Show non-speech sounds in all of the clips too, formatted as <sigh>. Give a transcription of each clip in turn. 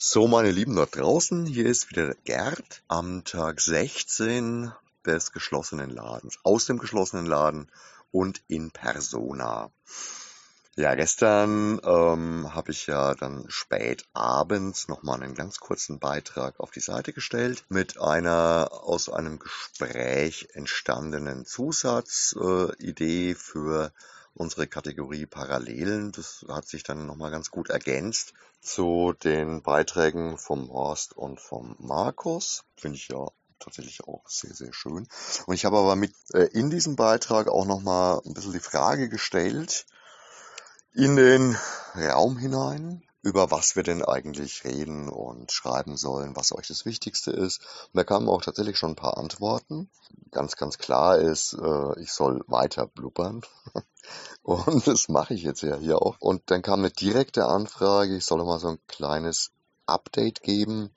So, meine Lieben dort draußen, hier ist wieder Gerd am Tag 16 des geschlossenen Ladens, aus dem geschlossenen Laden und in Persona. Ja, gestern ähm, habe ich ja dann spät abends nochmal einen ganz kurzen Beitrag auf die Seite gestellt mit einer aus einem Gespräch entstandenen Zusatzidee äh, für unsere Kategorie Parallelen. Das hat sich dann nochmal ganz gut ergänzt zu den Beiträgen vom Horst und vom Markus. Finde ich ja tatsächlich auch sehr, sehr schön. Und ich habe aber mit äh, in diesem Beitrag auch nochmal ein bisschen die Frage gestellt, in den Raum hinein, über was wir denn eigentlich reden und schreiben sollen, was euch das Wichtigste ist. Und da kamen auch tatsächlich schon ein paar Antworten. Ganz, ganz klar ist, äh, ich soll weiter blubbern. <laughs> Und das mache ich jetzt ja hier auch. Und dann kam eine direkte Anfrage, ich soll mal so ein kleines Update geben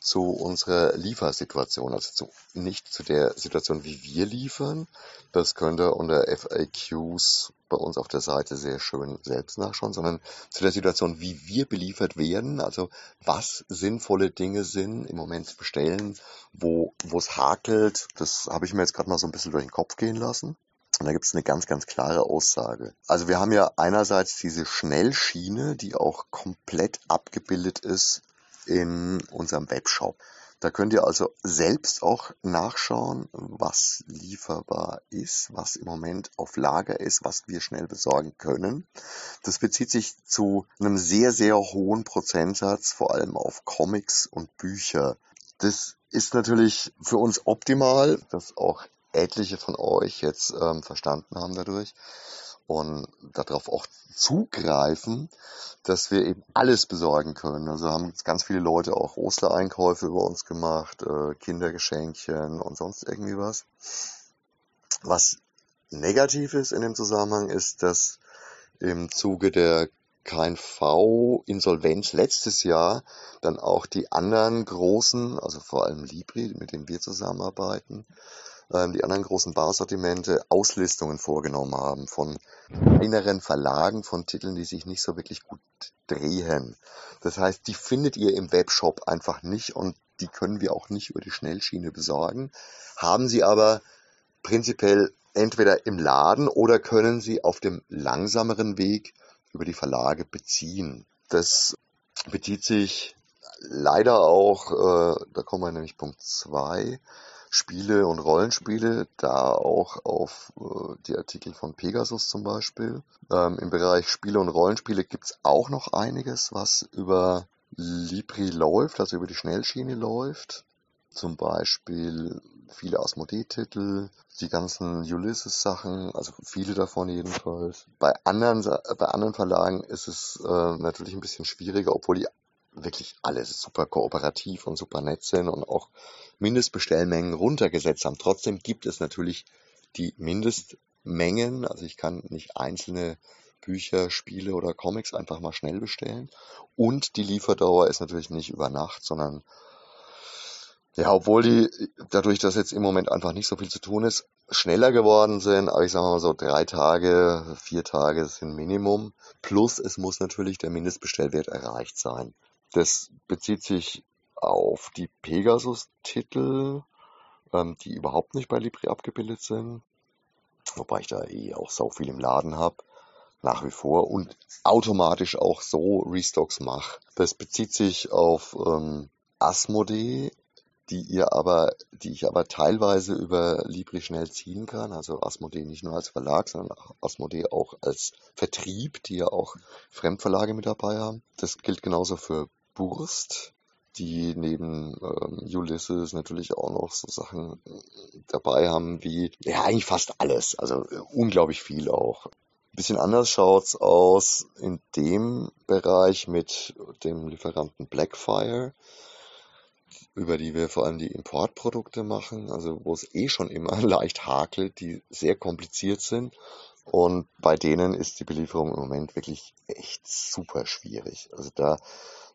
zu unserer Liefersituation, also zu, nicht zu der Situation, wie wir liefern. Das könnt ihr unter FAQs bei uns auf der Seite sehr schön selbst nachschauen, sondern zu der Situation, wie wir beliefert werden, also was sinnvolle Dinge sind im Moment zu bestellen, wo es hakelt. Das habe ich mir jetzt gerade mal so ein bisschen durch den Kopf gehen lassen. Und da gibt es eine ganz, ganz klare Aussage. Also wir haben ja einerseits diese Schnellschiene, die auch komplett abgebildet ist in unserem Webshop. Da könnt ihr also selbst auch nachschauen, was lieferbar ist, was im Moment auf Lager ist, was wir schnell besorgen können. Das bezieht sich zu einem sehr, sehr hohen Prozentsatz, vor allem auf Comics und Bücher. Das ist natürlich für uns optimal, dass auch etliche von euch jetzt ähm, verstanden haben dadurch und darauf auch zugreifen, dass wir eben alles besorgen können. Also haben ganz viele Leute auch Ostereinkäufe über uns gemacht, äh, Kindergeschenkchen und sonst irgendwie was. Was negativ ist in dem Zusammenhang ist, dass im Zuge der KNV-Insolvenz letztes Jahr dann auch die anderen großen, also vor allem Libri, mit denen wir zusammenarbeiten, die anderen großen Barsortimente Auslistungen vorgenommen haben von inneren Verlagen von Titeln, die sich nicht so wirklich gut drehen. Das heißt, die findet ihr im Webshop einfach nicht und die können wir auch nicht über die Schnellschiene besorgen. Haben sie aber prinzipiell entweder im Laden oder können sie auf dem langsameren Weg über die Verlage beziehen. Das bezieht sich leider auch, äh, da kommen wir nämlich Punkt zwei Spiele und Rollenspiele, da auch auf äh, die Artikel von Pegasus zum Beispiel. Ähm, Im Bereich Spiele und Rollenspiele gibt's auch noch einiges, was über Libri läuft, also über die Schnellschiene läuft. Zum Beispiel viele Asmodee-Titel, die ganzen Ulysses-Sachen, also viele davon jedenfalls. Bei anderen, bei anderen Verlagen ist es äh, natürlich ein bisschen schwieriger, obwohl die wirklich alles super kooperativ und super nett sind und auch Mindestbestellmengen runtergesetzt haben. Trotzdem gibt es natürlich die Mindestmengen. Also ich kann nicht einzelne Bücher, Spiele oder Comics einfach mal schnell bestellen. Und die Lieferdauer ist natürlich nicht über Nacht, sondern ja, obwohl die, dadurch, dass jetzt im Moment einfach nicht so viel zu tun ist, schneller geworden sind, aber ich sage mal so drei Tage, vier Tage sind Minimum. Plus es muss natürlich der Mindestbestellwert erreicht sein. Das bezieht sich auf die Pegasus-Titel, ähm, die überhaupt nicht bei Libri abgebildet sind. Wobei ich da eh auch so viel im Laden habe, nach wie vor und automatisch auch so Restocks mache. Das bezieht sich auf ähm, Asmodee, die ihr aber, die ich aber teilweise über Libri schnell ziehen kann. Also Asmodee nicht nur als Verlag, sondern Asmodee auch als Vertrieb, die ja auch Fremdverlage mit dabei haben. Das gilt genauso für Burst, die neben ähm, Ulysses natürlich auch noch so Sachen äh, dabei haben wie, ja, eigentlich fast alles. Also äh, unglaublich viel auch. Ein bisschen anders schaut's aus in dem Bereich mit dem Lieferanten Blackfire, über die wir vor allem die Importprodukte machen, also wo es eh schon immer <laughs> leicht hakelt, die sehr kompliziert sind. Und bei denen ist die Belieferung im Moment wirklich echt super schwierig. Also da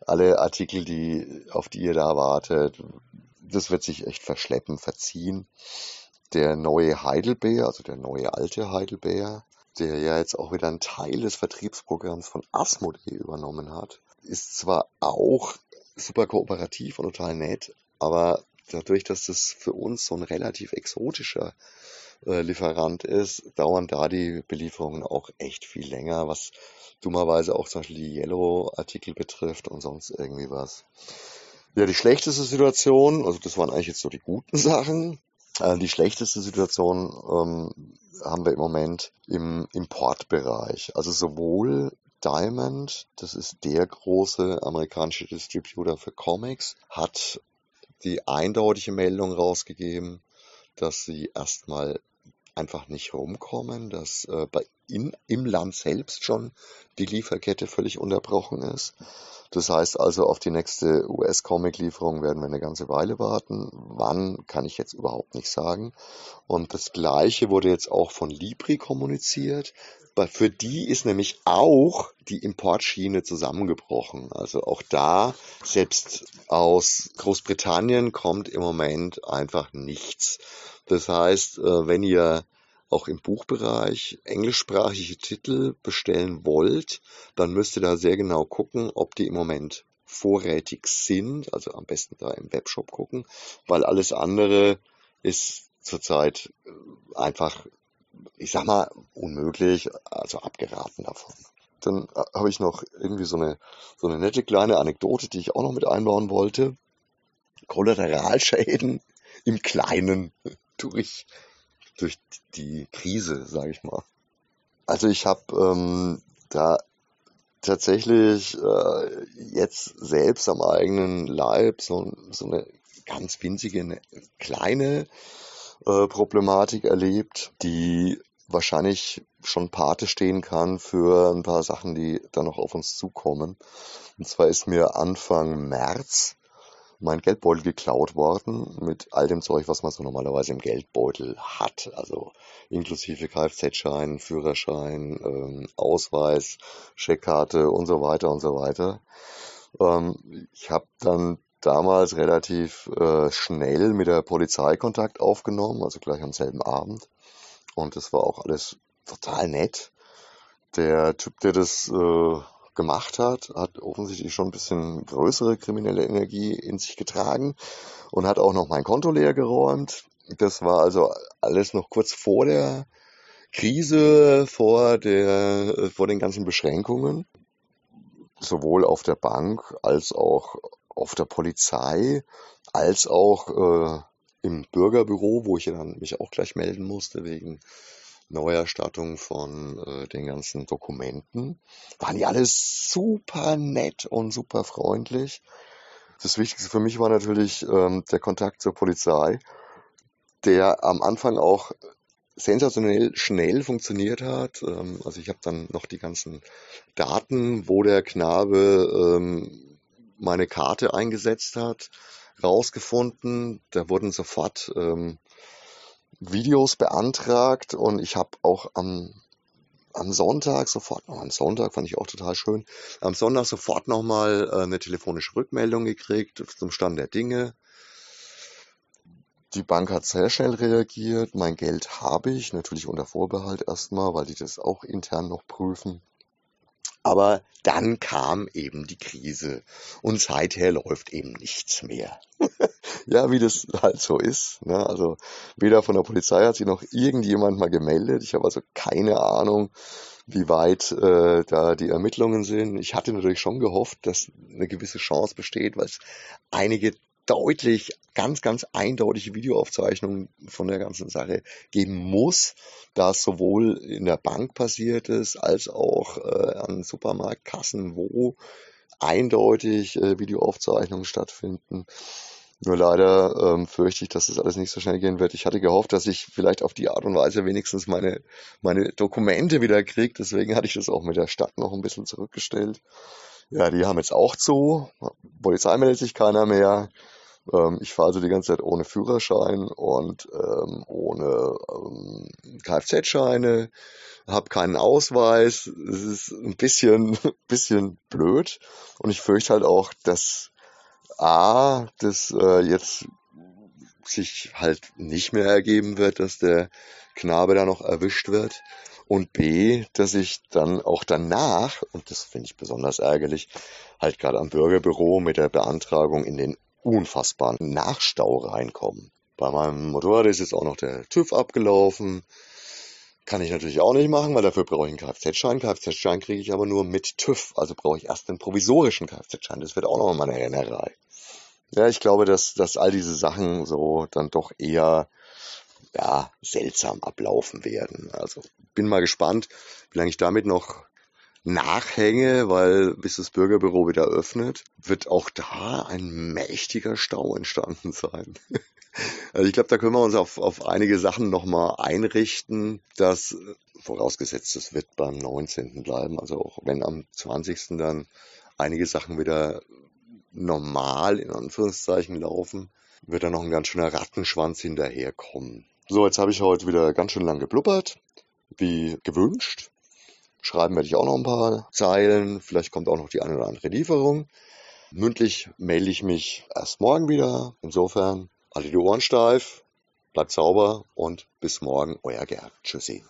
alle Artikel, die, auf die ihr da wartet, das wird sich echt verschleppen, verziehen. Der neue Heidelbeer, also der neue alte Heidelbeer, der ja jetzt auch wieder einen Teil des Vertriebsprogramms von Asmodee übernommen hat, ist zwar auch super kooperativ und total nett, aber dadurch, dass das für uns so ein relativ exotischer Lieferant ist, dauern da die Belieferungen auch echt viel länger, was dummerweise auch zum Beispiel die Yellow-Artikel betrifft und sonst irgendwie was. Ja, die schlechteste Situation, also das waren eigentlich jetzt so die guten <laughs> Sachen. Äh, die schlechteste Situation ähm, haben wir im Moment im Importbereich. Also sowohl Diamond, das ist der große amerikanische Distributor für Comics, hat die eindeutige Meldung rausgegeben, dass sie erstmal einfach nicht rumkommen, dass äh, bei in, im Land selbst schon die Lieferkette völlig unterbrochen ist. Das heißt also, auf die nächste US-Comic-Lieferung werden wir eine ganze Weile warten. Wann, kann ich jetzt überhaupt nicht sagen. Und das Gleiche wurde jetzt auch von Libri kommuniziert. Für die ist nämlich auch die Importschiene zusammengebrochen. Also auch da, selbst aus Großbritannien kommt im Moment einfach nichts. Das heißt, äh, wenn ihr auch im Buchbereich englischsprachige Titel bestellen wollt, dann müsst ihr da sehr genau gucken, ob die im Moment vorrätig sind. Also am besten da im Webshop gucken, weil alles andere ist zurzeit äh, einfach, ich sag mal, unmöglich, also abgeraten davon. Dann äh, habe ich noch irgendwie so eine, so eine nette kleine Anekdote, die ich auch noch mit einbauen wollte. Kollateralschäden <laughs> im Kleinen <laughs> durch durch die Krise, sage ich mal. Also ich habe ähm, da tatsächlich äh, jetzt selbst am eigenen Leib so, so eine ganz winzige, eine kleine Problematik erlebt, die wahrscheinlich schon Pate stehen kann für ein paar Sachen, die da noch auf uns zukommen. Und zwar ist mir Anfang März mein Geldbeutel geklaut worden mit all dem Zeug, was man so normalerweise im Geldbeutel hat. Also inklusive Kfz-Schein, Führerschein, ähm, Ausweis, Scheckkarte und so weiter und so weiter. Ähm, ich habe dann damals relativ äh, schnell mit der Polizei Kontakt aufgenommen, also gleich am selben Abend. Und das war auch alles total nett. Der Typ, der das äh, gemacht hat, hat offensichtlich schon ein bisschen größere kriminelle Energie in sich getragen und hat auch noch mein Konto leer geräumt. Das war also alles noch kurz vor der Krise, vor der, vor den ganzen Beschränkungen, sowohl auf der Bank als auch auf der Polizei, als auch äh, im Bürgerbüro, wo ich dann mich auch gleich melden musste wegen Neuerstattung von äh, den ganzen Dokumenten. Waren die alles super nett und super freundlich. Das Wichtigste für mich war natürlich ähm, der Kontakt zur Polizei, der am Anfang auch sensationell schnell funktioniert hat. Ähm, also ich habe dann noch die ganzen Daten, wo der Knabe ähm, meine Karte eingesetzt hat, rausgefunden. Da wurden sofort ähm, Videos beantragt und ich habe auch am, am Sonntag sofort, noch am Sonntag fand ich auch total schön, am Sonntag sofort nochmal äh, eine telefonische Rückmeldung gekriegt zum Stand der Dinge. Die Bank hat sehr schnell reagiert. Mein Geld habe ich, natürlich unter Vorbehalt erstmal, weil die das auch intern noch prüfen. Aber dann kam eben die Krise und seither läuft eben nichts mehr. <laughs> ja, wie das halt so ist. Ne? Also weder von der Polizei hat sich noch irgendjemand mal gemeldet. Ich habe also keine Ahnung, wie weit äh, da die Ermittlungen sind. Ich hatte natürlich schon gehofft, dass eine gewisse Chance besteht, weil es einige deutlich, ganz, ganz eindeutige Videoaufzeichnungen von der ganzen Sache geben muss, da es sowohl in der Bank passiert ist, als auch äh, an Supermarktkassen, wo eindeutig äh, Videoaufzeichnungen stattfinden. Nur leider ähm, fürchte ich, dass das alles nicht so schnell gehen wird. Ich hatte gehofft, dass ich vielleicht auf die Art und Weise wenigstens meine, meine Dokumente wieder kriege. Deswegen hatte ich das auch mit der Stadt noch ein bisschen zurückgestellt. Ja, die haben jetzt auch zu. Polizei meldet sich keiner mehr. Ähm, ich fahre also die ganze Zeit ohne Führerschein und ähm, ohne ähm, Kfz-Scheine, habe keinen Ausweis. Es ist ein bisschen, <laughs> bisschen blöd. Und ich fürchte halt auch, dass A, das äh, jetzt sich halt nicht mehr ergeben wird, dass der Knabe da noch erwischt wird. Und B, dass ich dann auch danach, und das finde ich besonders ärgerlich, halt gerade am Bürgerbüro mit der Beantragung in den unfassbaren Nachstau reinkomme. Bei meinem Motorrad ist jetzt auch noch der TÜV abgelaufen. Kann ich natürlich auch nicht machen, weil dafür brauche ich einen Kfz-Schein. Kfz-Schein kriege ich aber nur mit TÜV. Also brauche ich erst einen provisorischen Kfz-Schein. Das wird auch noch mal eine Rennerei. Ja, ich glaube, dass, dass all diese Sachen so dann doch eher ja, seltsam ablaufen werden. Also bin mal gespannt, wie lange ich damit noch nachhänge, weil bis das Bürgerbüro wieder öffnet, wird auch da ein mächtiger Stau entstanden sein. <laughs> Also ich glaube, da können wir uns auf, auf einige Sachen nochmal einrichten, dass, vorausgesetzt, es wird beim 19. bleiben, also auch wenn am 20. dann einige Sachen wieder normal in Anführungszeichen laufen, wird da noch ein ganz schöner Rattenschwanz hinterherkommen. So, jetzt habe ich heute wieder ganz schön lang geblubbert, wie gewünscht. Schreiben werde ich auch noch ein paar Zeilen. Vielleicht kommt auch noch die eine oder andere Lieferung. Mündlich melde ich mich erst morgen wieder. Insofern, alle die Ohren steif, bleibt sauber und bis morgen, euer Gerd. Tschüssi.